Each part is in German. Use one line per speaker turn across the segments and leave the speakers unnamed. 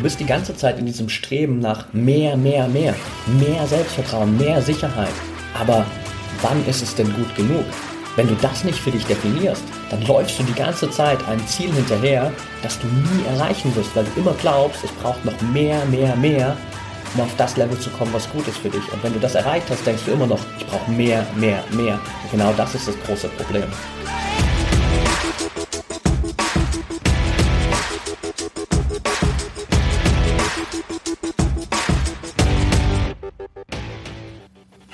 Du bist die ganze Zeit in diesem Streben nach mehr, mehr, mehr, mehr Selbstvertrauen, mehr Sicherheit. Aber wann ist es denn gut genug? Wenn du das nicht für dich definierst, dann läufst du die ganze Zeit einem Ziel hinterher, das du nie erreichen wirst, weil du immer glaubst, es braucht noch mehr, mehr, mehr, um auf das Level zu kommen, was gut ist für dich. Und wenn du das erreicht hast, denkst du immer noch, ich brauche mehr, mehr, mehr. Und genau das ist das große Problem.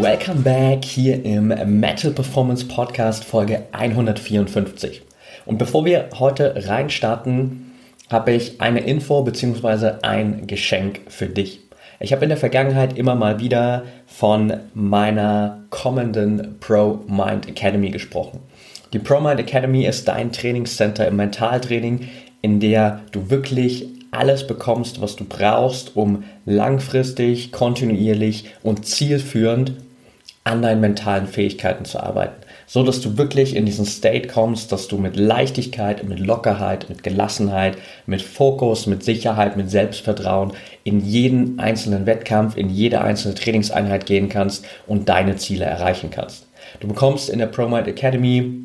Welcome back hier im Metal Performance Podcast Folge 154. Und bevor wir heute reinstarten, habe ich eine Info bzw. ein Geschenk für dich. Ich habe in der Vergangenheit immer mal wieder von meiner kommenden Pro Mind Academy gesprochen. Die Pro Mind Academy ist dein Trainingscenter im Mentaltraining, in der du wirklich alles bekommst, was du brauchst, um langfristig, kontinuierlich und zielführend an deinen mentalen Fähigkeiten zu arbeiten. So dass du wirklich in diesen State kommst, dass du mit Leichtigkeit, mit Lockerheit, mit Gelassenheit, mit Fokus, mit Sicherheit, mit Selbstvertrauen in jeden einzelnen Wettkampf, in jede einzelne Trainingseinheit gehen kannst und deine Ziele erreichen kannst. Du bekommst in der ProMind Academy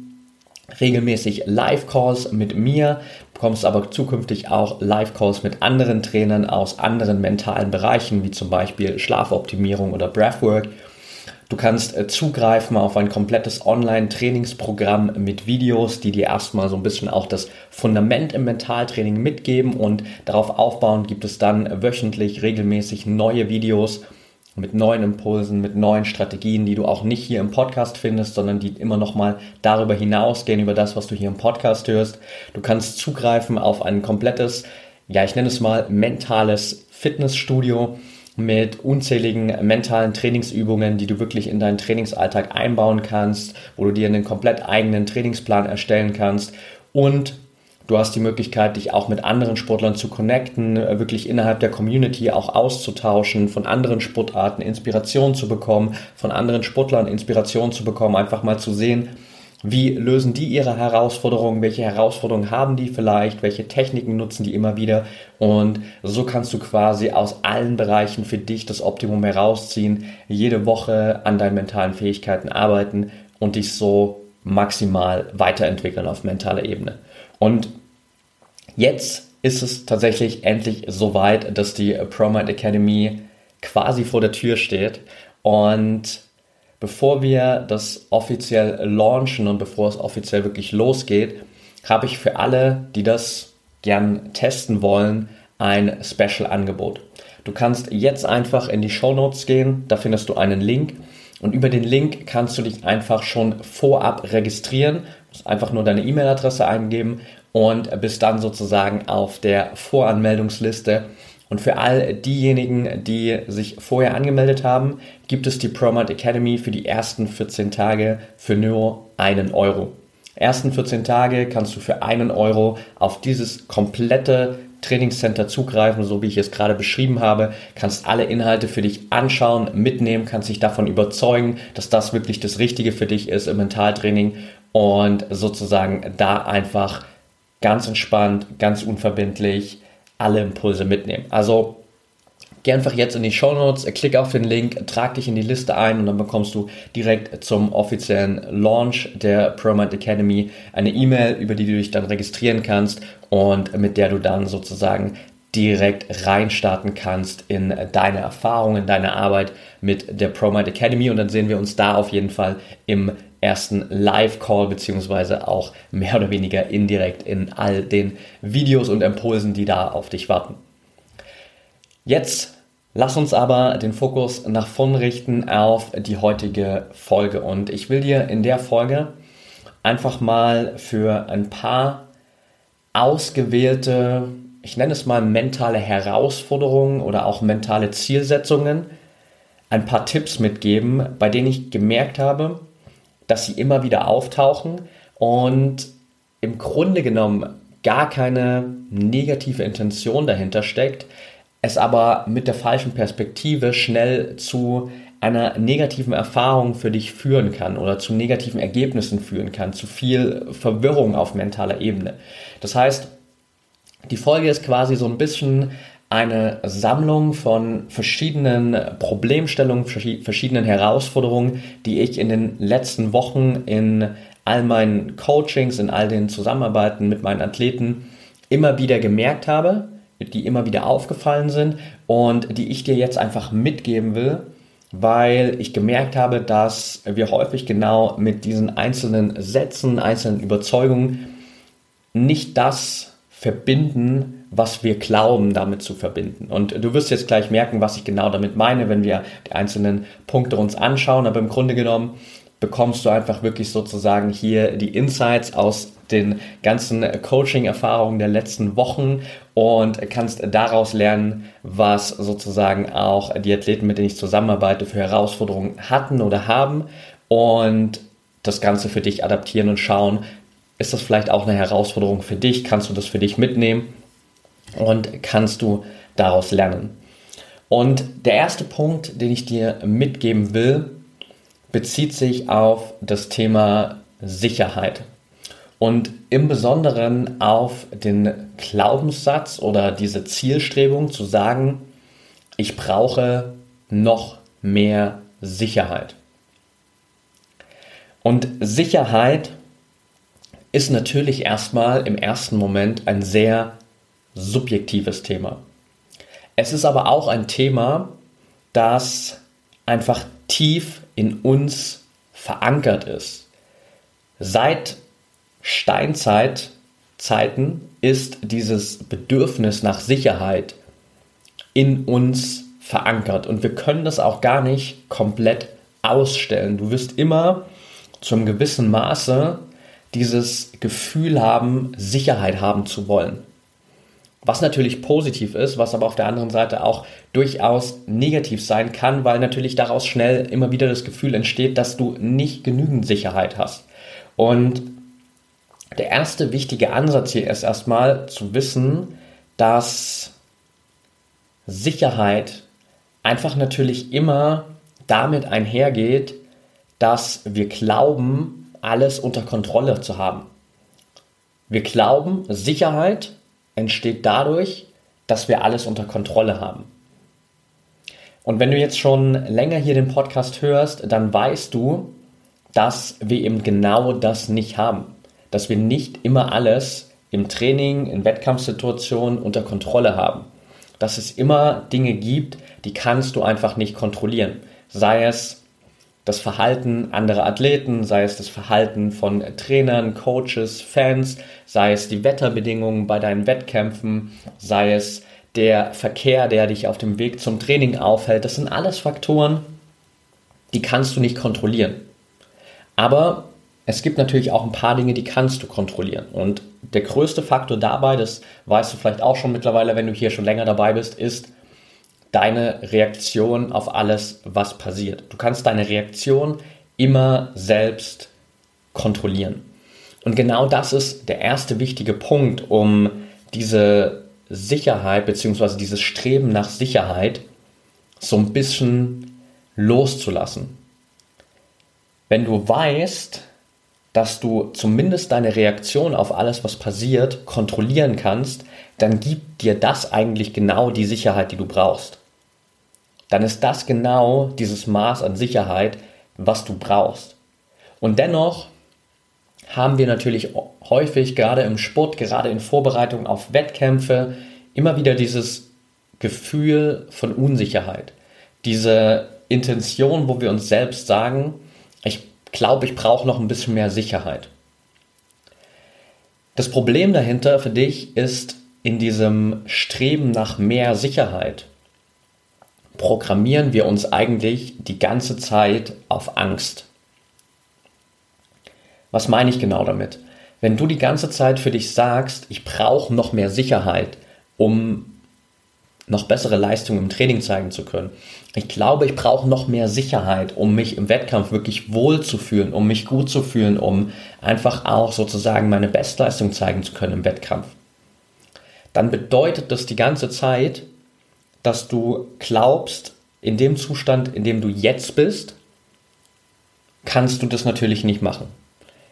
regelmäßig Live-Calls mit mir, bekommst aber zukünftig auch Live-Calls mit anderen Trainern aus anderen mentalen Bereichen, wie zum Beispiel Schlafoptimierung oder Breathwork. Du kannst äh, zugreifen auf ein komplettes Online-Trainingsprogramm mit Videos, die dir erstmal so ein bisschen auch das Fundament im Mentaltraining mitgeben und darauf aufbauen gibt es dann wöchentlich regelmäßig neue Videos mit neuen Impulsen, mit neuen Strategien, die du auch nicht hier im Podcast findest, sondern die immer noch mal darüber hinausgehen über das, was du hier im Podcast hörst. Du kannst zugreifen auf ein komplettes, ja, ich nenne es mal mentales Fitnessstudio mit unzähligen mentalen Trainingsübungen, die du wirklich in deinen Trainingsalltag einbauen kannst, wo du dir einen komplett eigenen Trainingsplan erstellen kannst. Und Du hast die Möglichkeit, dich auch mit anderen Sportlern zu connecten, wirklich innerhalb der Community auch auszutauschen, von anderen Sportarten Inspiration zu bekommen, von anderen Sportlern Inspiration zu bekommen, einfach mal zu sehen, wie lösen die ihre Herausforderungen, welche Herausforderungen haben die vielleicht, welche Techniken nutzen die immer wieder und so kannst du quasi aus allen Bereichen für dich das Optimum herausziehen, jede Woche an deinen mentalen Fähigkeiten arbeiten und dich so maximal weiterentwickeln auf mentaler Ebene. Und jetzt ist es tatsächlich endlich so weit, dass die ProMind Academy quasi vor der Tür steht. Und bevor wir das offiziell launchen und bevor es offiziell wirklich losgeht, habe ich für alle, die das gern testen wollen, ein Special-Angebot. Du kannst jetzt einfach in die Show Notes gehen, da findest du einen Link und über den Link kannst du dich einfach schon vorab registrieren musst einfach nur deine E-Mail-Adresse eingeben und bist dann sozusagen auf der Voranmeldungsliste. Und für all diejenigen, die sich vorher angemeldet haben, gibt es die ProMat Academy für die ersten 14 Tage für nur einen Euro. Ersten 14 Tage kannst du für einen Euro auf dieses komplette Trainingscenter zugreifen, so wie ich es gerade beschrieben habe, kannst alle Inhalte für dich anschauen, mitnehmen, kannst dich davon überzeugen, dass das wirklich das Richtige für dich ist im Mentaltraining und sozusagen da einfach ganz entspannt, ganz unverbindlich alle Impulse mitnehmen. Also geh einfach jetzt in die Show Notes, klick auf den Link, trag dich in die Liste ein und dann bekommst du direkt zum offiziellen Launch der ProMind Academy eine E-Mail, über die du dich dann registrieren kannst und mit der du dann sozusagen direkt reinstarten kannst in deine Erfahrungen, in deine Arbeit mit der ProMind Academy und dann sehen wir uns da auf jeden Fall im ersten Live-Call beziehungsweise auch mehr oder weniger indirekt in all den Videos und Impulsen, die da auf dich warten. Jetzt lass uns aber den Fokus nach vorn richten auf die heutige Folge und ich will dir in der Folge einfach mal für ein paar ausgewählte ich nenne es mal mentale Herausforderungen oder auch mentale Zielsetzungen, ein paar Tipps mitgeben, bei denen ich gemerkt habe, dass sie immer wieder auftauchen und im Grunde genommen gar keine negative Intention dahinter steckt, es aber mit der falschen Perspektive schnell zu einer negativen Erfahrung für dich führen kann oder zu negativen Ergebnissen führen kann, zu viel Verwirrung auf mentaler Ebene. Das heißt, die Folge ist quasi so ein bisschen eine Sammlung von verschiedenen Problemstellungen, verschiedenen Herausforderungen, die ich in den letzten Wochen in all meinen Coachings, in all den Zusammenarbeiten mit meinen Athleten immer wieder gemerkt habe, die immer wieder aufgefallen sind und die ich dir jetzt einfach mitgeben will, weil ich gemerkt habe, dass wir häufig genau mit diesen einzelnen Sätzen, einzelnen Überzeugungen nicht das verbinden, was wir glauben, damit zu verbinden. Und du wirst jetzt gleich merken, was ich genau damit meine, wenn wir die einzelnen Punkte uns anschauen. Aber im Grunde genommen bekommst du einfach wirklich sozusagen hier die Insights aus den ganzen Coaching-Erfahrungen der letzten Wochen und kannst daraus lernen, was sozusagen auch die Athleten, mit denen ich zusammenarbeite, für Herausforderungen hatten oder haben und das Ganze für dich adaptieren und schauen, ist das vielleicht auch eine Herausforderung für dich? Kannst du das für dich mitnehmen und kannst du daraus lernen? Und der erste Punkt, den ich dir mitgeben will, bezieht sich auf das Thema Sicherheit und im Besonderen auf den Glaubenssatz oder diese Zielstrebung zu sagen, ich brauche noch mehr Sicherheit. Und Sicherheit ist natürlich erstmal im ersten Moment ein sehr subjektives Thema. Es ist aber auch ein Thema, das einfach tief in uns verankert ist. Seit Steinzeitzeiten ist dieses Bedürfnis nach Sicherheit in uns verankert und wir können das auch gar nicht komplett ausstellen. Du wirst immer zu einem gewissen Maße dieses Gefühl haben, Sicherheit haben zu wollen. Was natürlich positiv ist, was aber auf der anderen Seite auch durchaus negativ sein kann, weil natürlich daraus schnell immer wieder das Gefühl entsteht, dass du nicht genügend Sicherheit hast. Und der erste wichtige Ansatz hier ist erstmal zu wissen, dass Sicherheit einfach natürlich immer damit einhergeht, dass wir glauben, alles unter Kontrolle zu haben. Wir glauben, Sicherheit entsteht dadurch, dass wir alles unter Kontrolle haben. Und wenn du jetzt schon länger hier den Podcast hörst, dann weißt du, dass wir eben genau das nicht haben. Dass wir nicht immer alles im Training, in Wettkampfsituationen unter Kontrolle haben. Dass es immer Dinge gibt, die kannst du einfach nicht kontrollieren. Sei es das Verhalten anderer Athleten, sei es das Verhalten von Trainern, Coaches, Fans, sei es die Wetterbedingungen bei deinen Wettkämpfen, sei es der Verkehr, der dich auf dem Weg zum Training aufhält. Das sind alles Faktoren, die kannst du nicht kontrollieren. Aber es gibt natürlich auch ein paar Dinge, die kannst du kontrollieren. Und der größte Faktor dabei, das weißt du vielleicht auch schon mittlerweile, wenn du hier schon länger dabei bist, ist, deine Reaktion auf alles, was passiert. Du kannst deine Reaktion immer selbst kontrollieren. Und genau das ist der erste wichtige Punkt, um diese Sicherheit bzw. dieses Streben nach Sicherheit so ein bisschen loszulassen. Wenn du weißt, dass du zumindest deine Reaktion auf alles, was passiert, kontrollieren kannst, dann gibt dir das eigentlich genau die Sicherheit, die du brauchst dann ist das genau dieses Maß an Sicherheit, was du brauchst. Und dennoch haben wir natürlich häufig, gerade im Sport, gerade in Vorbereitung auf Wettkämpfe, immer wieder dieses Gefühl von Unsicherheit. Diese Intention, wo wir uns selbst sagen, ich glaube, ich brauche noch ein bisschen mehr Sicherheit. Das Problem dahinter für dich ist in diesem Streben nach mehr Sicherheit programmieren wir uns eigentlich die ganze Zeit auf Angst. Was meine ich genau damit? Wenn du die ganze Zeit für dich sagst, ich brauche noch mehr Sicherheit, um noch bessere Leistungen im Training zeigen zu können. Ich glaube, ich brauche noch mehr Sicherheit, um mich im Wettkampf wirklich wohl zu fühlen, um mich gut zu fühlen, um einfach auch sozusagen meine Bestleistung zeigen zu können im Wettkampf. Dann bedeutet das die ganze Zeit, dass du glaubst, in dem Zustand, in dem du jetzt bist, kannst du das natürlich nicht machen.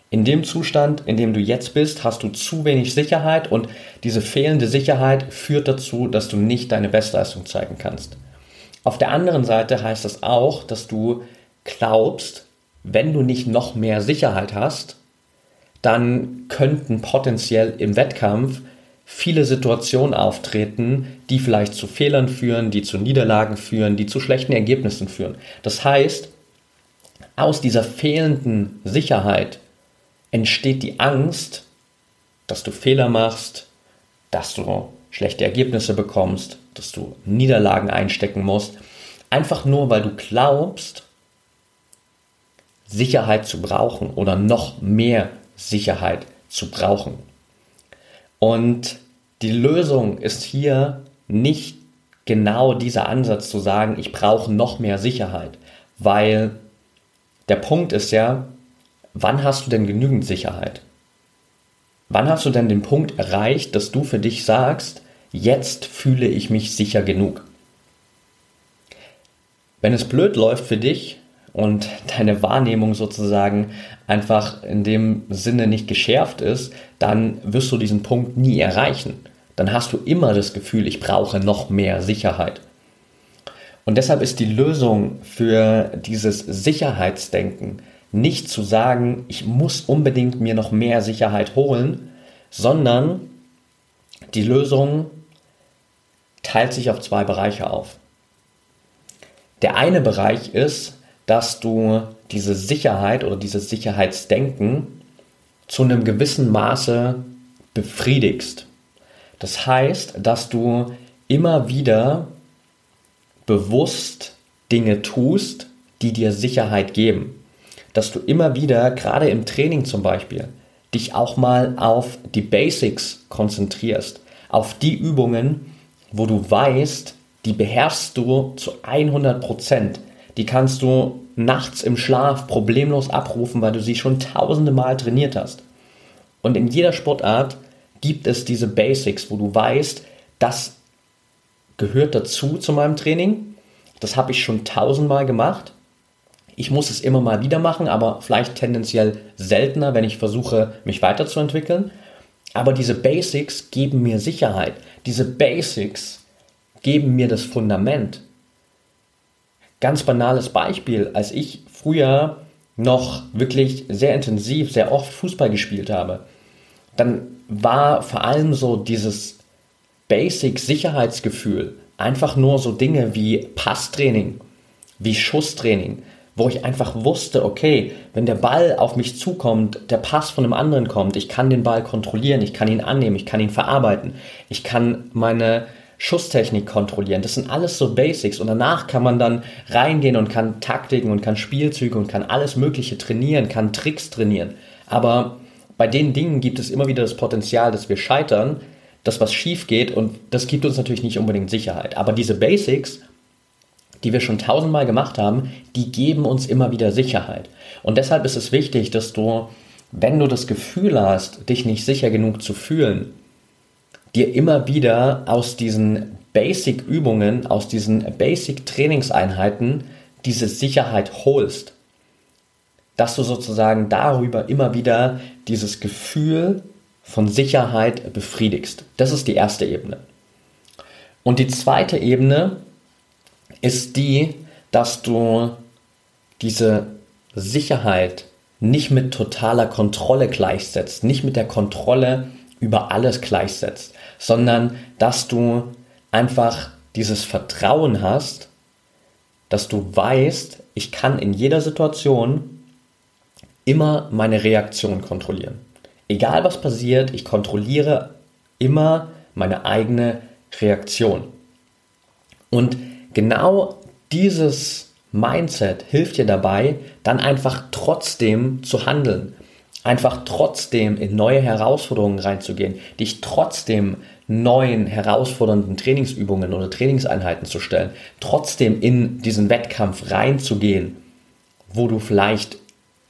In dem Zustand, in dem du jetzt bist, hast du zu wenig Sicherheit und diese fehlende Sicherheit führt dazu, dass du nicht deine Bestleistung zeigen kannst. Auf der anderen Seite heißt das auch, dass du glaubst, wenn du nicht noch mehr Sicherheit hast, dann könnten potenziell im Wettkampf viele Situationen auftreten, die vielleicht zu Fehlern führen, die zu Niederlagen führen, die zu schlechten Ergebnissen führen. Das heißt, aus dieser fehlenden Sicherheit entsteht die Angst, dass du Fehler machst, dass du schlechte Ergebnisse bekommst, dass du Niederlagen einstecken musst, einfach nur weil du glaubst, Sicherheit zu brauchen oder noch mehr Sicherheit zu brauchen. Und die Lösung ist hier nicht genau dieser Ansatz zu sagen, ich brauche noch mehr Sicherheit, weil der Punkt ist ja, wann hast du denn genügend Sicherheit? Wann hast du denn den Punkt erreicht, dass du für dich sagst, jetzt fühle ich mich sicher genug? Wenn es blöd läuft für dich und deine Wahrnehmung sozusagen einfach in dem Sinne nicht geschärft ist, dann wirst du diesen Punkt nie erreichen. Dann hast du immer das Gefühl, ich brauche noch mehr Sicherheit. Und deshalb ist die Lösung für dieses Sicherheitsdenken nicht zu sagen, ich muss unbedingt mir noch mehr Sicherheit holen, sondern die Lösung teilt sich auf zwei Bereiche auf. Der eine Bereich ist, dass du diese Sicherheit oder dieses Sicherheitsdenken zu einem gewissen Maße befriedigst. Das heißt, dass du immer wieder bewusst Dinge tust, die dir Sicherheit geben dass du immer wieder, gerade im Training zum Beispiel, dich auch mal auf die Basics konzentrierst, auf die Übungen, wo du weißt, die beherrschst du zu 100 Prozent. Die kannst du nachts im Schlaf problemlos abrufen, weil du sie schon tausende Mal trainiert hast. Und in jeder Sportart gibt es diese Basics, wo du weißt, das gehört dazu zu meinem Training. Das habe ich schon tausendmal gemacht ich muss es immer mal wieder machen, aber vielleicht tendenziell seltener, wenn ich versuche, mich weiterzuentwickeln. Aber diese Basics geben mir Sicherheit. Diese Basics geben mir das Fundament. Ganz banales Beispiel, als ich früher noch wirklich sehr intensiv, sehr oft Fußball gespielt habe, dann war vor allem so dieses Basic-Sicherheitsgefühl einfach nur so Dinge wie Passtraining, wie Schusstraining, wo ich einfach wusste, okay, wenn der Ball auf mich zukommt, der Pass von einem anderen kommt, ich kann den Ball kontrollieren, ich kann ihn annehmen, ich kann ihn verarbeiten, ich kann meine Schusstechnik kontrollieren. Das sind alles so Basics und danach kann man dann reingehen und kann Taktiken und kann Spielzüge und kann alles Mögliche trainieren, kann Tricks trainieren. Aber bei den Dingen gibt es immer wieder das Potenzial, dass wir scheitern, dass was schief geht und das gibt uns natürlich nicht unbedingt Sicherheit. Aber diese Basics die wir schon tausendmal gemacht haben, die geben uns immer wieder Sicherheit. Und deshalb ist es wichtig, dass du, wenn du das Gefühl hast, dich nicht sicher genug zu fühlen, dir immer wieder aus diesen Basic-Übungen, aus diesen Basic-Trainingseinheiten diese Sicherheit holst. Dass du sozusagen darüber immer wieder dieses Gefühl von Sicherheit befriedigst. Das ist die erste Ebene. Und die zweite Ebene ist die, dass du diese Sicherheit nicht mit totaler Kontrolle gleichsetzt, nicht mit der Kontrolle über alles gleichsetzt, sondern dass du einfach dieses Vertrauen hast, dass du weißt, ich kann in jeder Situation immer meine Reaktion kontrollieren. Egal was passiert, ich kontrolliere immer meine eigene Reaktion. Und genau dieses Mindset hilft dir dabei, dann einfach trotzdem zu handeln, einfach trotzdem in neue Herausforderungen reinzugehen, dich trotzdem neuen, herausfordernden Trainingsübungen oder Trainingseinheiten zu stellen, trotzdem in diesen Wettkampf reinzugehen, wo du vielleicht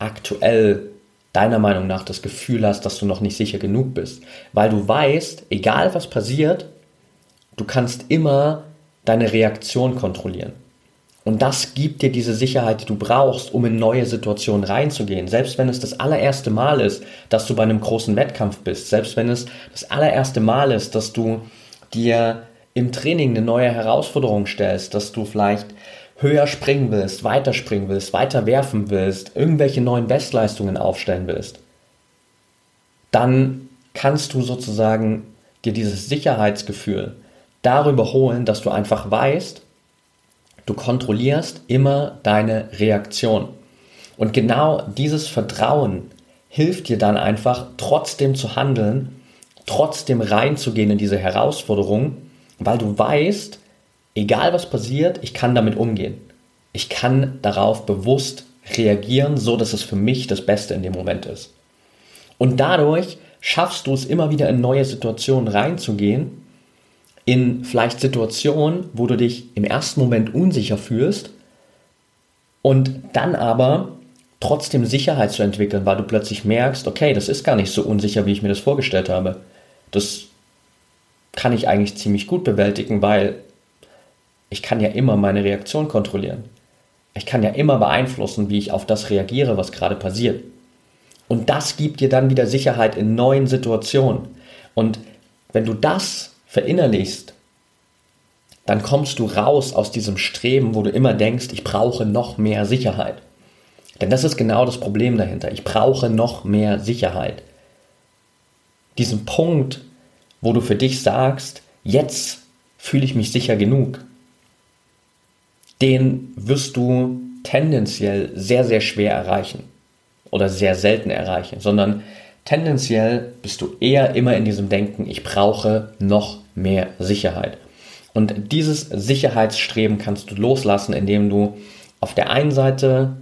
aktuell deiner Meinung nach das Gefühl hast, dass du noch nicht sicher genug bist. Weil du weißt, egal was passiert, du kannst immer deine Reaktion kontrollieren. Und das gibt dir diese Sicherheit, die du brauchst, um in neue Situationen reinzugehen. Selbst wenn es das allererste Mal ist, dass du bei einem großen Wettkampf bist. Selbst wenn es das allererste Mal ist, dass du dir im Training eine neue Herausforderung stellst, dass du vielleicht höher springen willst, weiter springen willst, weiter werfen willst, irgendwelche neuen Bestleistungen aufstellen willst. Dann kannst du sozusagen dir dieses Sicherheitsgefühl darüber holen, dass du einfach weißt, Du kontrollierst immer deine Reaktion. Und genau dieses Vertrauen hilft dir dann einfach trotzdem zu handeln, trotzdem reinzugehen in diese Herausforderung, weil du weißt, egal was passiert, ich kann damit umgehen. Ich kann darauf bewusst reagieren, so dass es für mich das Beste in dem Moment ist. Und dadurch schaffst du es immer wieder in neue Situationen reinzugehen in vielleicht Situationen, wo du dich im ersten Moment unsicher fühlst und dann aber trotzdem Sicherheit zu entwickeln, weil du plötzlich merkst, okay, das ist gar nicht so unsicher, wie ich mir das vorgestellt habe. Das kann ich eigentlich ziemlich gut bewältigen, weil ich kann ja immer meine Reaktion kontrollieren. Ich kann ja immer beeinflussen, wie ich auf das reagiere, was gerade passiert. Und das gibt dir dann wieder Sicherheit in neuen Situationen. Und wenn du das verinnerlichst, dann kommst du raus aus diesem Streben, wo du immer denkst, ich brauche noch mehr Sicherheit. Denn das ist genau das Problem dahinter. Ich brauche noch mehr Sicherheit. Diesen Punkt, wo du für dich sagst, jetzt fühle ich mich sicher genug, den wirst du tendenziell sehr, sehr schwer erreichen oder sehr selten erreichen, sondern tendenziell bist du eher immer in diesem Denken, ich brauche noch mehr Sicherheit. Und dieses Sicherheitsstreben kannst du loslassen, indem du auf der einen Seite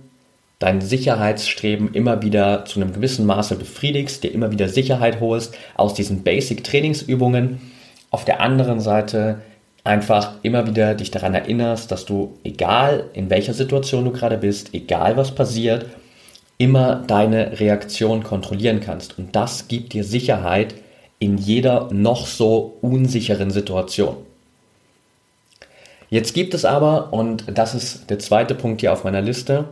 dein Sicherheitsstreben immer wieder zu einem gewissen Maße befriedigst, dir immer wieder Sicherheit holst aus diesen Basic-Trainingsübungen. Auf der anderen Seite einfach immer wieder dich daran erinnerst, dass du, egal in welcher Situation du gerade bist, egal was passiert, immer deine Reaktion kontrollieren kannst. Und das gibt dir Sicherheit, in jeder noch so unsicheren Situation. Jetzt gibt es aber, und das ist der zweite Punkt hier auf meiner Liste,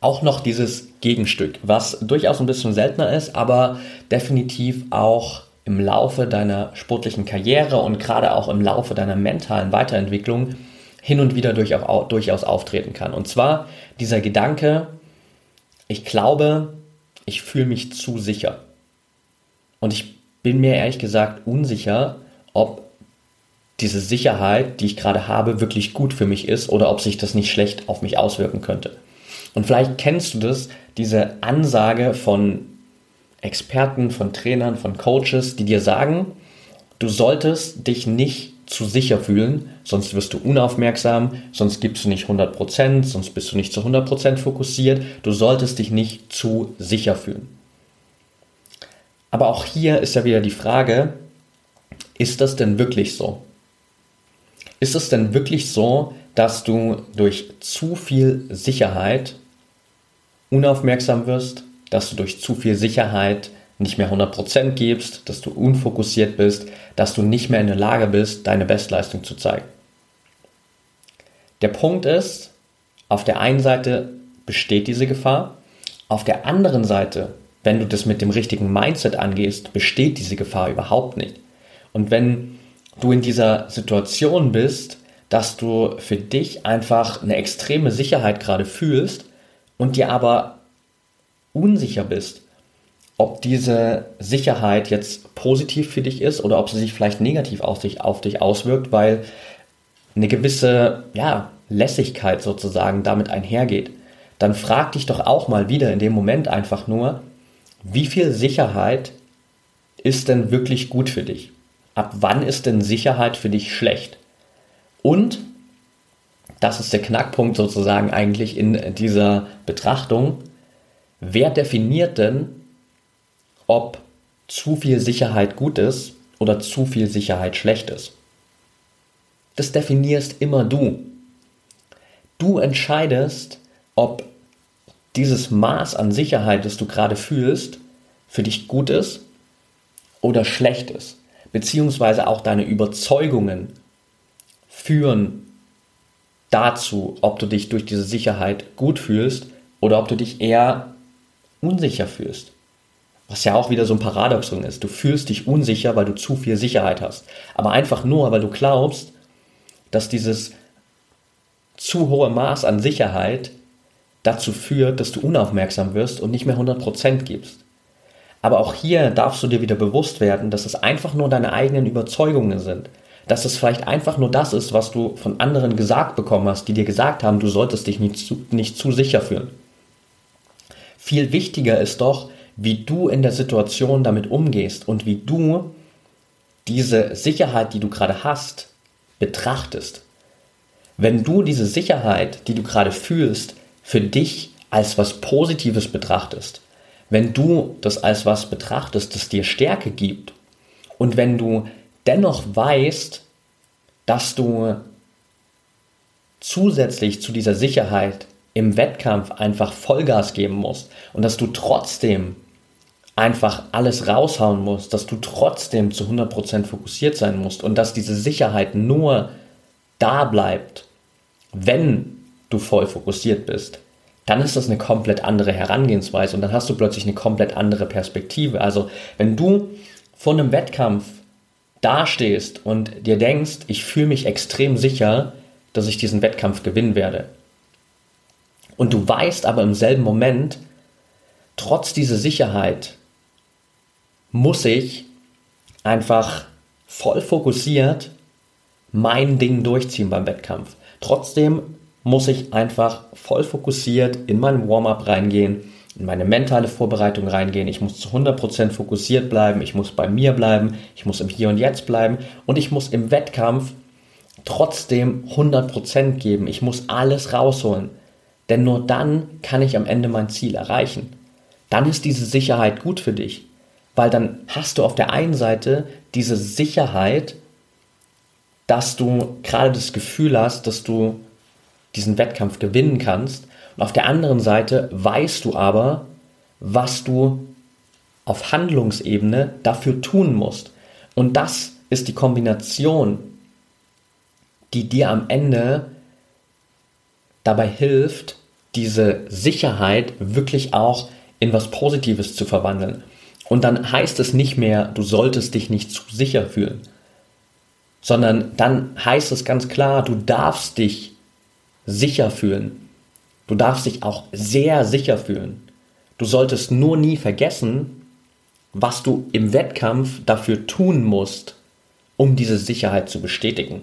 auch noch dieses Gegenstück, was durchaus ein bisschen seltener ist, aber definitiv auch im Laufe deiner sportlichen Karriere und gerade auch im Laufe deiner mentalen Weiterentwicklung hin und wieder durchaus auftreten kann. Und zwar dieser Gedanke, ich glaube, ich fühle mich zu sicher. Und ich bin mir ehrlich gesagt unsicher, ob diese Sicherheit, die ich gerade habe, wirklich gut für mich ist oder ob sich das nicht schlecht auf mich auswirken könnte. Und vielleicht kennst du das, diese Ansage von Experten, von Trainern, von Coaches, die dir sagen, du solltest dich nicht zu sicher fühlen, sonst wirst du unaufmerksam, sonst gibst du nicht 100%, sonst bist du nicht zu 100% fokussiert, du solltest dich nicht zu sicher fühlen. Aber auch hier ist ja wieder die Frage, ist das denn wirklich so? Ist es denn wirklich so, dass du durch zu viel Sicherheit unaufmerksam wirst, dass du durch zu viel Sicherheit nicht mehr 100% gibst, dass du unfokussiert bist, dass du nicht mehr in der Lage bist, deine Bestleistung zu zeigen? Der Punkt ist, auf der einen Seite besteht diese Gefahr, auf der anderen Seite wenn du das mit dem richtigen Mindset angehst, besteht diese Gefahr überhaupt nicht. Und wenn du in dieser Situation bist, dass du für dich einfach eine extreme Sicherheit gerade fühlst und dir aber unsicher bist, ob diese Sicherheit jetzt positiv für dich ist oder ob sie sich vielleicht negativ auf dich, auf dich auswirkt, weil eine gewisse ja, Lässigkeit sozusagen damit einhergeht, dann frag dich doch auch mal wieder in dem Moment einfach nur, wie viel Sicherheit ist denn wirklich gut für dich? Ab wann ist denn Sicherheit für dich schlecht? Und, das ist der Knackpunkt sozusagen eigentlich in dieser Betrachtung, wer definiert denn, ob zu viel Sicherheit gut ist oder zu viel Sicherheit schlecht ist. Das definierst immer du. Du entscheidest, ob dieses Maß an Sicherheit, das du gerade fühlst, für dich gut ist oder schlecht ist. Beziehungsweise auch deine Überzeugungen führen dazu, ob du dich durch diese Sicherheit gut fühlst oder ob du dich eher unsicher fühlst. Was ja auch wieder so ein Paradoxon ist. Du fühlst dich unsicher, weil du zu viel Sicherheit hast. Aber einfach nur, weil du glaubst, dass dieses zu hohe Maß an Sicherheit dazu führt, dass du unaufmerksam wirst und nicht mehr 100% gibst. Aber auch hier darfst du dir wieder bewusst werden, dass es einfach nur deine eigenen Überzeugungen sind. Dass es vielleicht einfach nur das ist, was du von anderen gesagt bekommen hast, die dir gesagt haben, du solltest dich nicht zu, nicht zu sicher fühlen. Viel wichtiger ist doch, wie du in der Situation damit umgehst und wie du diese Sicherheit, die du gerade hast, betrachtest. Wenn du diese Sicherheit, die du gerade fühlst, für dich als was Positives betrachtest, wenn du das als was betrachtest, das dir Stärke gibt und wenn du dennoch weißt, dass du zusätzlich zu dieser Sicherheit im Wettkampf einfach Vollgas geben musst und dass du trotzdem einfach alles raushauen musst, dass du trotzdem zu 100% fokussiert sein musst und dass diese Sicherheit nur da bleibt, wenn du voll fokussiert bist, dann ist das eine komplett andere Herangehensweise und dann hast du plötzlich eine komplett andere Perspektive. Also wenn du vor einem Wettkampf dastehst und dir denkst, ich fühle mich extrem sicher, dass ich diesen Wettkampf gewinnen werde. Und du weißt aber im selben Moment, trotz dieser Sicherheit muss ich einfach voll fokussiert mein Ding durchziehen beim Wettkampf. Trotzdem muss ich einfach voll fokussiert in mein Warm-up reingehen, in meine mentale Vorbereitung reingehen. Ich muss zu 100% fokussiert bleiben, ich muss bei mir bleiben, ich muss im Hier und Jetzt bleiben und ich muss im Wettkampf trotzdem 100% geben. Ich muss alles rausholen. Denn nur dann kann ich am Ende mein Ziel erreichen. Dann ist diese Sicherheit gut für dich. Weil dann hast du auf der einen Seite diese Sicherheit, dass du gerade das Gefühl hast, dass du diesen Wettkampf gewinnen kannst. Und auf der anderen Seite weißt du aber, was du auf Handlungsebene dafür tun musst. Und das ist die Kombination, die dir am Ende dabei hilft, diese Sicherheit wirklich auch in was Positives zu verwandeln. Und dann heißt es nicht mehr, du solltest dich nicht zu sicher fühlen, sondern dann heißt es ganz klar, du darfst dich sicher fühlen. Du darfst dich auch sehr sicher fühlen. Du solltest nur nie vergessen, was du im Wettkampf dafür tun musst, um diese Sicherheit zu bestätigen.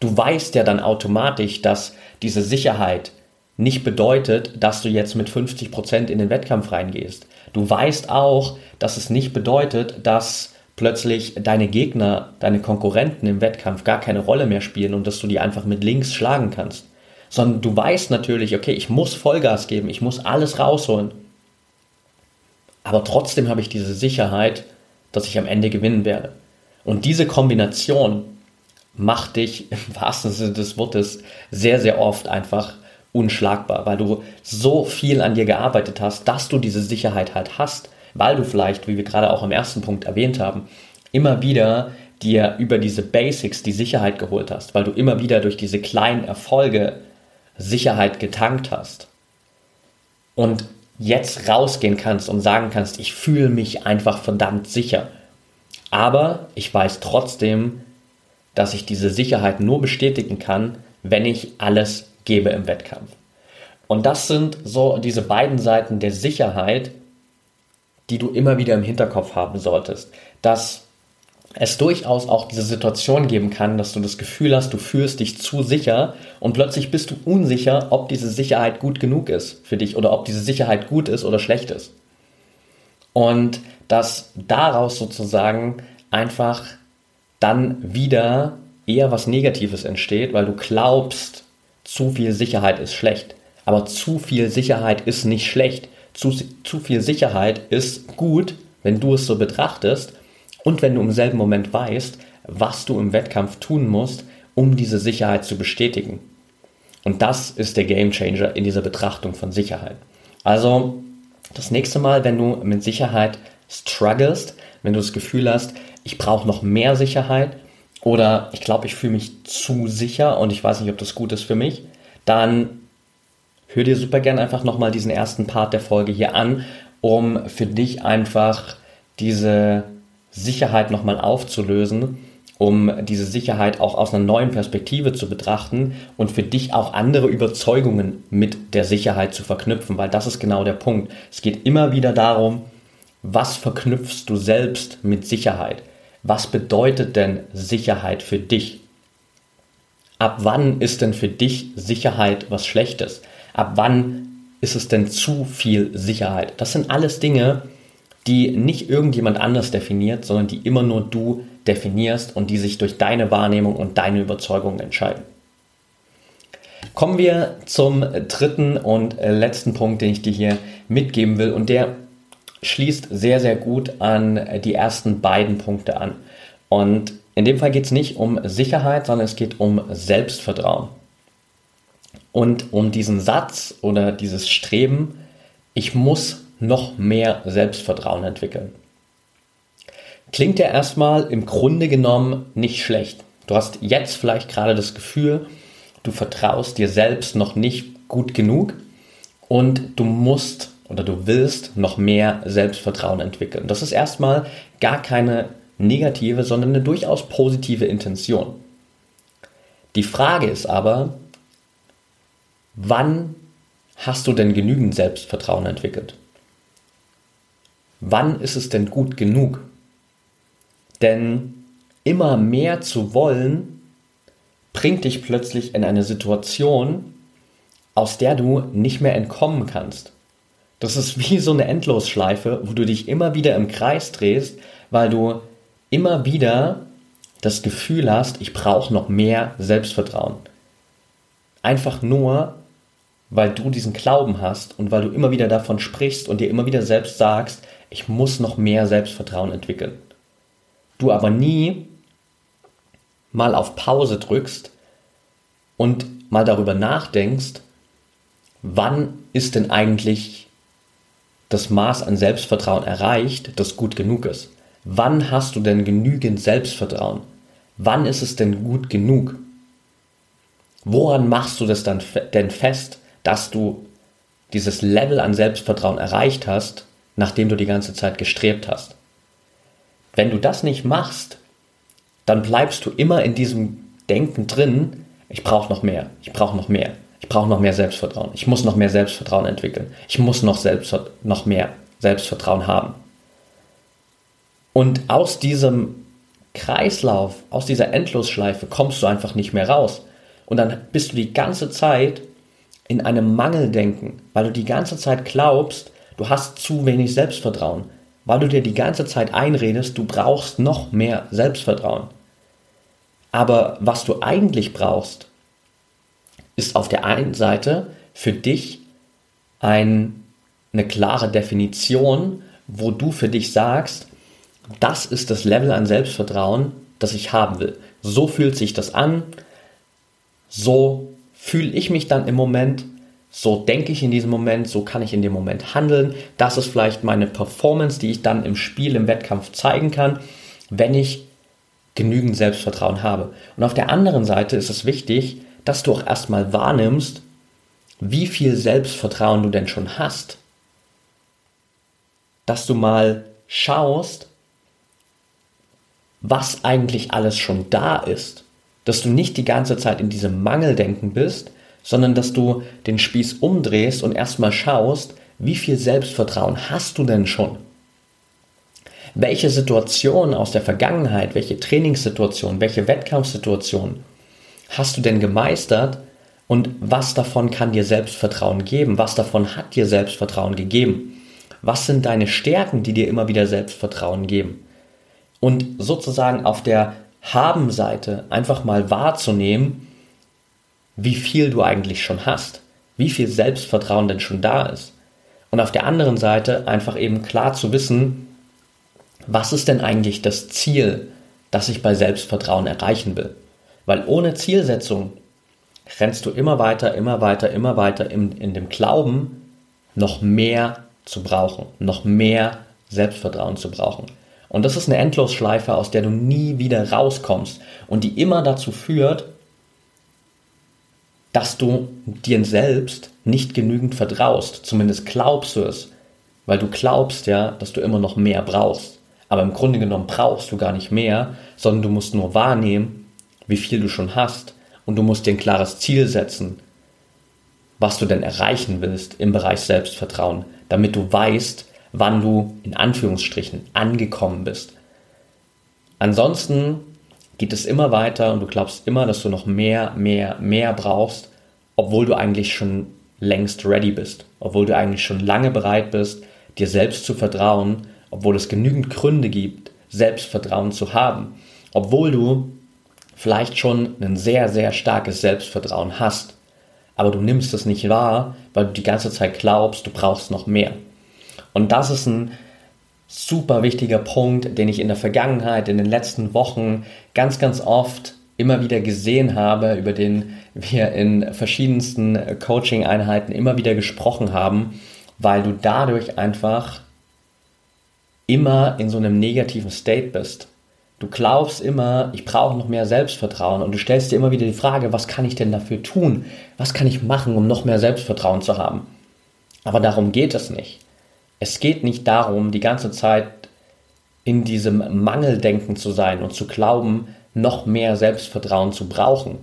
Du weißt ja dann automatisch, dass diese Sicherheit nicht bedeutet, dass du jetzt mit 50% in den Wettkampf reingehst. Du weißt auch, dass es nicht bedeutet, dass plötzlich deine Gegner, deine Konkurrenten im Wettkampf gar keine Rolle mehr spielen und dass du die einfach mit links schlagen kannst. Sondern du weißt natürlich, okay, ich muss Vollgas geben, ich muss alles rausholen. Aber trotzdem habe ich diese Sicherheit, dass ich am Ende gewinnen werde. Und diese Kombination macht dich im wahrsten Sinne des Wortes sehr, sehr oft einfach unschlagbar, weil du so viel an dir gearbeitet hast, dass du diese Sicherheit halt hast, weil du vielleicht, wie wir gerade auch im ersten Punkt erwähnt haben, immer wieder dir über diese Basics die Sicherheit geholt hast, weil du immer wieder durch diese kleinen Erfolge Sicherheit getankt hast und jetzt rausgehen kannst und sagen kannst, ich fühle mich einfach verdammt sicher. Aber ich weiß trotzdem, dass ich diese Sicherheit nur bestätigen kann, wenn ich alles gebe im Wettkampf. Und das sind so diese beiden Seiten der Sicherheit, die du immer wieder im Hinterkopf haben solltest. Dass es durchaus auch diese Situation geben kann, dass du das Gefühl hast, du fühlst dich zu sicher und plötzlich bist du unsicher, ob diese Sicherheit gut genug ist für dich oder ob diese Sicherheit gut ist oder schlecht ist. Und dass daraus sozusagen einfach dann wieder eher was Negatives entsteht, weil du glaubst, zu viel Sicherheit ist schlecht. Aber zu viel Sicherheit ist nicht schlecht. Zu, zu viel Sicherheit ist gut, wenn du es so betrachtest. Und wenn du im selben Moment weißt, was du im Wettkampf tun musst, um diese Sicherheit zu bestätigen. Und das ist der Game Changer in dieser Betrachtung von Sicherheit. Also das nächste Mal, wenn du mit Sicherheit strugglest, wenn du das Gefühl hast, ich brauche noch mehr Sicherheit oder ich glaube, ich fühle mich zu sicher und ich weiß nicht, ob das gut ist für mich, dann hör dir super gern einfach nochmal diesen ersten Part der Folge hier an, um für dich einfach diese Sicherheit nochmal aufzulösen, um diese Sicherheit auch aus einer neuen Perspektive zu betrachten und für dich auch andere Überzeugungen mit der Sicherheit zu verknüpfen, weil das ist genau der Punkt. Es geht immer wieder darum, was verknüpfst du selbst mit Sicherheit? Was bedeutet denn Sicherheit für dich? Ab wann ist denn für dich Sicherheit was Schlechtes? Ab wann ist es denn zu viel Sicherheit? Das sind alles Dinge, die nicht irgendjemand anders definiert, sondern die immer nur du definierst und die sich durch deine Wahrnehmung und deine Überzeugung entscheiden. Kommen wir zum dritten und letzten Punkt, den ich dir hier mitgeben will und der schließt sehr, sehr gut an die ersten beiden Punkte an. Und in dem Fall geht es nicht um Sicherheit, sondern es geht um Selbstvertrauen. Und um diesen Satz oder dieses Streben, ich muss noch mehr Selbstvertrauen entwickeln. Klingt ja erstmal im Grunde genommen nicht schlecht. Du hast jetzt vielleicht gerade das Gefühl, du vertraust dir selbst noch nicht gut genug und du musst oder du willst noch mehr Selbstvertrauen entwickeln. Das ist erstmal gar keine negative, sondern eine durchaus positive Intention. Die Frage ist aber, wann hast du denn genügend Selbstvertrauen entwickelt? wann ist es denn gut genug? Denn immer mehr zu wollen, bringt dich plötzlich in eine Situation, aus der du nicht mehr entkommen kannst. Das ist wie so eine Endlosschleife, wo du dich immer wieder im Kreis drehst, weil du immer wieder das Gefühl hast, ich brauche noch mehr Selbstvertrauen. Einfach nur, weil du diesen Glauben hast und weil du immer wieder davon sprichst und dir immer wieder selbst sagst, ich muss noch mehr Selbstvertrauen entwickeln. Du aber nie mal auf Pause drückst und mal darüber nachdenkst, wann ist denn eigentlich das Maß an Selbstvertrauen erreicht, das gut genug ist? Wann hast du denn genügend Selbstvertrauen? Wann ist es denn gut genug? Woran machst du das dann denn fest, dass du dieses Level an Selbstvertrauen erreicht hast, nach dem du die ganze Zeit gestrebt hast. Wenn du das nicht machst, dann bleibst du immer in diesem Denken drin, ich brauche noch mehr, ich brauche noch mehr, ich brauche noch mehr Selbstvertrauen, ich muss noch mehr Selbstvertrauen entwickeln, ich muss noch, selbst, noch mehr Selbstvertrauen haben. Und aus diesem Kreislauf, aus dieser Endlosschleife kommst du einfach nicht mehr raus. Und dann bist du die ganze Zeit in einem Mangeldenken, weil du die ganze Zeit glaubst, Du hast zu wenig Selbstvertrauen, weil du dir die ganze Zeit einredest, du brauchst noch mehr Selbstvertrauen. Aber was du eigentlich brauchst, ist auf der einen Seite für dich ein, eine klare Definition, wo du für dich sagst, das ist das Level an Selbstvertrauen, das ich haben will. So fühlt sich das an, so fühle ich mich dann im Moment so denke ich in diesem Moment, so kann ich in dem Moment handeln. Das ist vielleicht meine Performance, die ich dann im Spiel, im Wettkampf zeigen kann, wenn ich genügend Selbstvertrauen habe. Und auf der anderen Seite ist es wichtig, dass du auch erstmal wahrnimmst, wie viel Selbstvertrauen du denn schon hast. Dass du mal schaust, was eigentlich alles schon da ist. Dass du nicht die ganze Zeit in diesem Mangeldenken bist, sondern dass du den Spieß umdrehst und erstmal schaust, wie viel Selbstvertrauen hast du denn schon? Welche Situation aus der Vergangenheit, welche Trainingssituation, welche Wettkampfsituation hast du denn gemeistert und was davon kann dir Selbstvertrauen geben? Was davon hat dir Selbstvertrauen gegeben? Was sind deine Stärken, die dir immer wieder Selbstvertrauen geben? Und sozusagen auf der Haben-Seite einfach mal wahrzunehmen, wie viel du eigentlich schon hast, wie viel Selbstvertrauen denn schon da ist. Und auf der anderen Seite einfach eben klar zu wissen, was ist denn eigentlich das Ziel, das ich bei Selbstvertrauen erreichen will? Weil ohne Zielsetzung rennst du immer weiter, immer weiter, immer weiter in, in dem Glauben, noch mehr zu brauchen, noch mehr Selbstvertrauen zu brauchen. Und das ist eine Endlosschleife, aus der du nie wieder rauskommst und die immer dazu führt, dass du dir selbst nicht genügend vertraust. Zumindest glaubst du es, weil du glaubst ja, dass du immer noch mehr brauchst. Aber im Grunde genommen brauchst du gar nicht mehr, sondern du musst nur wahrnehmen, wie viel du schon hast und du musst dir ein klares Ziel setzen, was du denn erreichen willst im Bereich Selbstvertrauen, damit du weißt, wann du in Anführungsstrichen angekommen bist. Ansonsten geht es immer weiter und du glaubst immer, dass du noch mehr, mehr, mehr brauchst, obwohl du eigentlich schon längst ready bist, obwohl du eigentlich schon lange bereit bist, dir selbst zu vertrauen, obwohl es genügend Gründe gibt, Selbstvertrauen zu haben, obwohl du vielleicht schon ein sehr, sehr starkes Selbstvertrauen hast, aber du nimmst es nicht wahr, weil du die ganze Zeit glaubst, du brauchst noch mehr. Und das ist ein super wichtiger Punkt, den ich in der Vergangenheit, in den letzten Wochen ganz, ganz oft immer wieder gesehen habe, über den wir in verschiedensten Coaching-Einheiten immer wieder gesprochen haben, weil du dadurch einfach immer in so einem negativen State bist. Du glaubst immer, ich brauche noch mehr Selbstvertrauen und du stellst dir immer wieder die Frage, was kann ich denn dafür tun? Was kann ich machen, um noch mehr Selbstvertrauen zu haben? Aber darum geht es nicht. Es geht nicht darum, die ganze Zeit in diesem Mangeldenken zu sein und zu glauben, noch mehr Selbstvertrauen zu brauchen,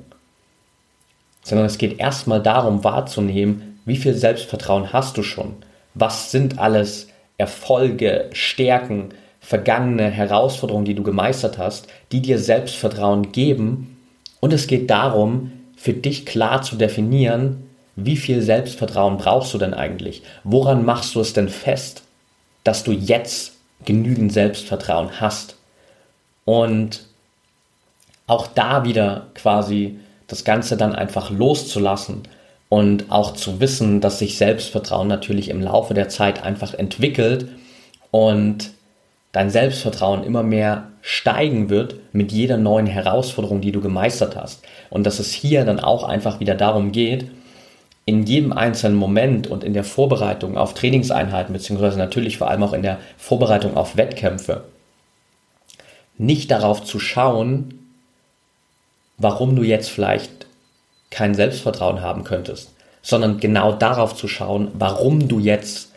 sondern es geht erstmal darum wahrzunehmen, wie viel Selbstvertrauen hast du schon? Was sind alles Erfolge, Stärken, vergangene Herausforderungen, die du gemeistert hast, die dir Selbstvertrauen geben? Und es geht darum, für dich klar zu definieren, wie viel Selbstvertrauen brauchst du denn eigentlich? Woran machst du es denn fest, dass du jetzt genügend Selbstvertrauen hast? Und auch da wieder quasi das Ganze dann einfach loszulassen und auch zu wissen, dass sich Selbstvertrauen natürlich im Laufe der Zeit einfach entwickelt und dein Selbstvertrauen immer mehr steigen wird mit jeder neuen Herausforderung, die du gemeistert hast. Und dass es hier dann auch einfach wieder darum geht, in jedem einzelnen Moment und in der Vorbereitung auf Trainingseinheiten, beziehungsweise natürlich vor allem auch in der Vorbereitung auf Wettkämpfe, nicht darauf zu schauen, warum du jetzt vielleicht kein Selbstvertrauen haben könntest, sondern genau darauf zu schauen, warum du jetzt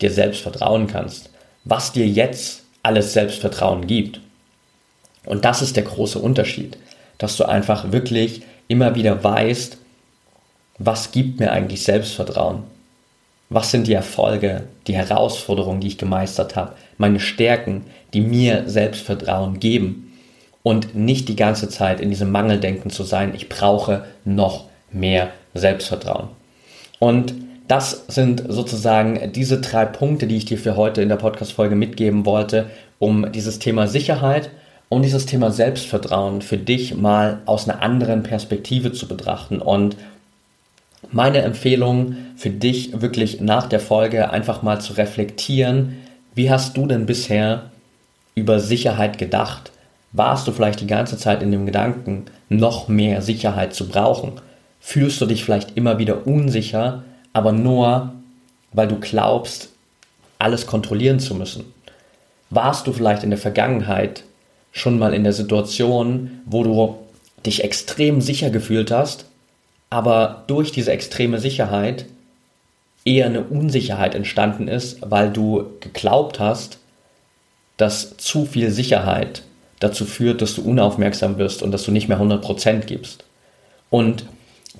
dir selbst vertrauen kannst, was dir jetzt alles Selbstvertrauen gibt. Und das ist der große Unterschied, dass du einfach wirklich immer wieder weißt, was gibt mir eigentlich Selbstvertrauen? Was sind die Erfolge, die Herausforderungen, die ich gemeistert habe, meine Stärken, die mir Selbstvertrauen geben und nicht die ganze Zeit in diesem Mangeldenken zu sein, ich brauche noch mehr Selbstvertrauen. Und das sind sozusagen diese drei Punkte, die ich dir für heute in der Podcast-Folge mitgeben wollte, um dieses Thema Sicherheit und dieses Thema Selbstvertrauen für dich mal aus einer anderen Perspektive zu betrachten und meine Empfehlung für dich wirklich nach der Folge einfach mal zu reflektieren, wie hast du denn bisher über Sicherheit gedacht? Warst du vielleicht die ganze Zeit in dem Gedanken, noch mehr Sicherheit zu brauchen? Fühlst du dich vielleicht immer wieder unsicher, aber nur, weil du glaubst, alles kontrollieren zu müssen? Warst du vielleicht in der Vergangenheit schon mal in der Situation, wo du dich extrem sicher gefühlt hast, aber durch diese extreme Sicherheit eher eine Unsicherheit entstanden ist, weil du geglaubt hast, dass zu viel Sicherheit dazu führt, dass du unaufmerksam wirst und dass du nicht mehr 100% gibst. Und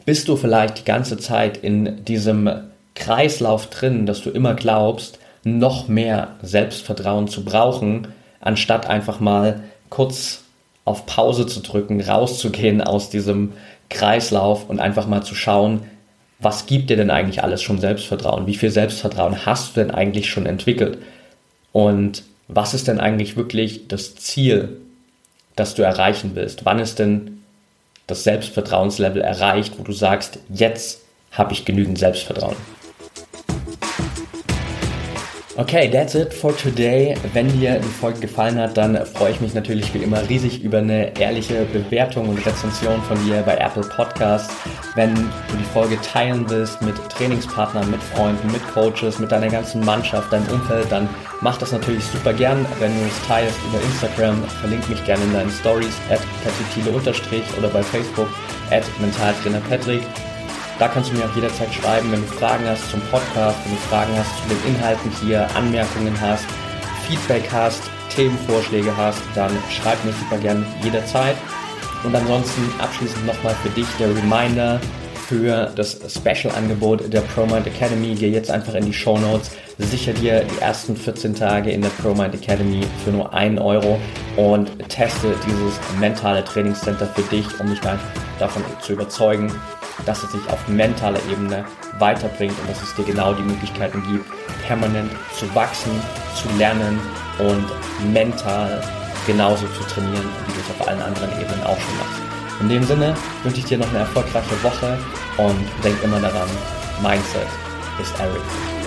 bist du vielleicht die ganze Zeit in diesem Kreislauf drin, dass du immer glaubst, noch mehr Selbstvertrauen zu brauchen, anstatt einfach mal kurz auf Pause zu drücken, rauszugehen aus diesem Kreislauf und einfach mal zu schauen, was gibt dir denn eigentlich alles schon Selbstvertrauen? Wie viel Selbstvertrauen hast du denn eigentlich schon entwickelt? Und was ist denn eigentlich wirklich das Ziel, das du erreichen willst? Wann ist denn das Selbstvertrauenslevel erreicht, wo du sagst, jetzt habe ich genügend Selbstvertrauen? Okay, that's it for today. Wenn dir die Folge gefallen hat, dann freue ich mich natürlich wie immer riesig über eine ehrliche Bewertung und Rezension von dir bei Apple Podcasts. Wenn du die Folge teilen willst mit Trainingspartnern, mit Freunden, mit Coaches, mit deiner ganzen Mannschaft, deinem Umfeld, dann mach das natürlich super gern. Wenn du es teilst über Instagram, verlink mich gerne in deinen Stories at unterstrich oder bei Facebook at Mentaltrainer Patrick. Da kannst du mir auch jederzeit schreiben, wenn du Fragen hast zum Podcast, wenn du Fragen hast zu den Inhalten hier, Anmerkungen hast, Feedback hast, Themenvorschläge hast, dann schreib mir super gern jederzeit. Und ansonsten abschließend nochmal für dich der Reminder für das Special-Angebot der ProMind Academy. Geh jetzt einfach in die Show Notes, sicher dir die ersten 14 Tage in der ProMind Academy für nur 1 Euro und teste dieses mentale Trainingscenter für dich, um dich einfach davon zu überzeugen, dass es sich auf mentaler Ebene weiterbringt und dass es dir genau die Möglichkeiten gibt, permanent zu wachsen, zu lernen und mental genauso zu trainieren, wie du es auf allen anderen Ebenen auch schon machst. In dem Sinne wünsche ich dir noch eine erfolgreiche Woche und denk immer daran, Mindset ist everything.